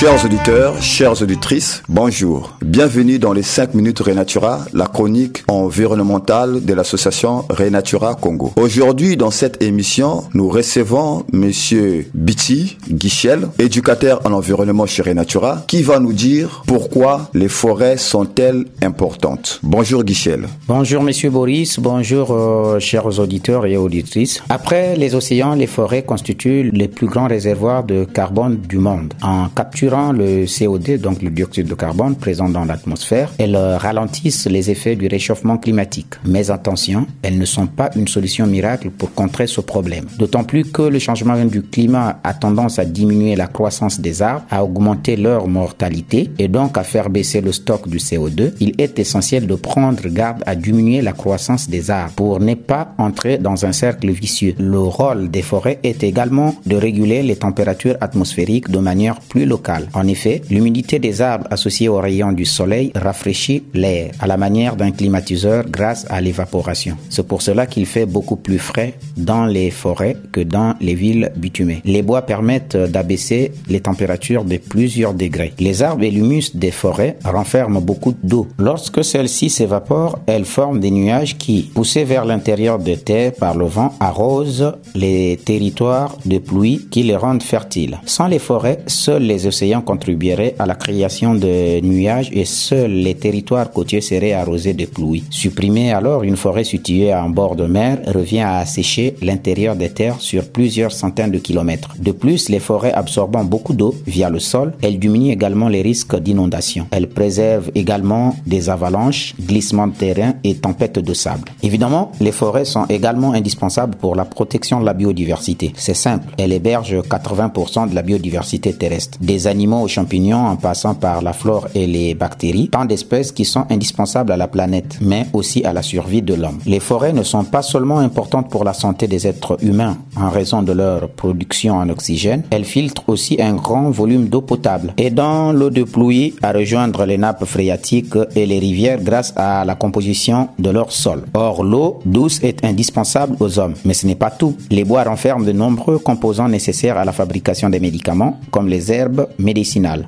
Chers auditeurs, chères auditrices, bonjour. Bienvenue dans les 5 minutes Renatura, la chronique environnementale de l'association Renatura Congo. Aujourd'hui, dans cette émission, nous recevons monsieur Biti Guichel, éducateur en environnement chez Renatura, qui va nous dire pourquoi les forêts sont-elles importantes. Bonjour Guichel. Bonjour monsieur Boris, bonjour euh, chers auditeurs et auditrices. Après les océans, les forêts constituent les plus grands réservoirs de carbone du monde. En capturant le CO2, donc le dioxyde de carbone présent dans l'atmosphère, elles ralentissent les effets du réchauffement climatique. Mais attention, elles ne sont pas une solution miracle pour contrer ce problème. D'autant plus que le changement du climat a tendance à diminuer la croissance des arbres, à augmenter leur mortalité et donc à faire baisser le stock du CO2. Il est essentiel de prendre garde à diminuer la croissance des arbres pour ne pas entrer dans un cercle vicieux. Le rôle des forêts est également de réguler les températures atmosphériques de manière plus locale. En effet, l'humidité des arbres associée aux rayons du soleil rafraîchit l'air à la manière d'un climatiseur grâce à l'évaporation. C'est pour cela qu'il fait beaucoup plus frais dans les forêts que dans les villes bitumées. Les bois permettent d'abaisser les températures de plusieurs degrés. Les arbres et l'humus des forêts renferment beaucoup d'eau. Lorsque celle-ci s'évapore, elles forment des nuages qui, poussés vers l'intérieur des terres par le vent, arrosent les territoires de pluie qui les rendent fertiles. Sans les forêts, seuls les océans contribuerait à la création de nuages et seuls les territoires côtiers seraient arrosés de pluie. Supprimer alors une forêt située en bord de mer revient à assécher l'intérieur des terres sur plusieurs centaines de kilomètres. De plus, les forêts absorbant beaucoup d'eau via le sol, elles diminuent également les risques d'inondation. Elles préservent également des avalanches, glissements de terrain et tempêtes de sable. Évidemment, les forêts sont également indispensables pour la protection de la biodiversité. C'est simple, elles hébergent 80% de la biodiversité terrestre. Des animaux aux champignons en passant par la flore et les bactéries, tant d'espèces qui sont indispensables à la planète, mais aussi à la survie de l'homme. Les forêts ne sont pas seulement importantes pour la santé des êtres humains en raison de leur production en oxygène, elles filtrent aussi un grand volume d'eau potable, aidant l'eau de pluie à rejoindre les nappes phréatiques et les rivières grâce à la composition de leur sol. Or, l'eau douce est indispensable aux hommes, mais ce n'est pas tout. Les bois renferment de nombreux composants nécessaires à la fabrication des médicaments, comme les herbes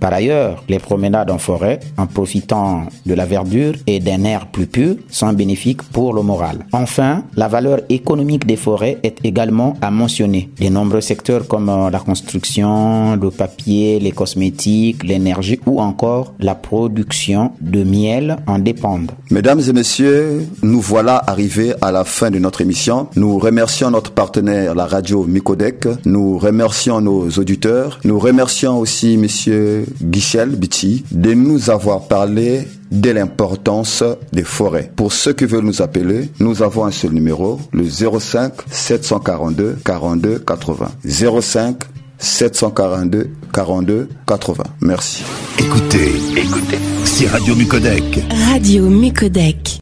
par ailleurs, les promenades en forêt, en profitant de la verdure et d'un air plus pur, sont bénéfiques pour le moral. Enfin, la valeur économique des forêts est également à mentionner. De nombreux secteurs comme euh, la construction, le papier, les cosmétiques, l'énergie ou encore la production de miel en dépendent. Mesdames et messieurs, nous voilà arrivés à la fin de notre émission. Nous remercions notre partenaire, la radio Micodec. Nous remercions nos auditeurs. Nous remercions aussi Monsieur Guichel Biti de nous avoir parlé de l'importance des forêts. Pour ceux qui veulent nous appeler, nous avons un seul numéro, le 05 742 42 80. 05 742 42 80. Merci. Écoutez, écoutez, c'est Radio Mucodec. Radio Mucodec.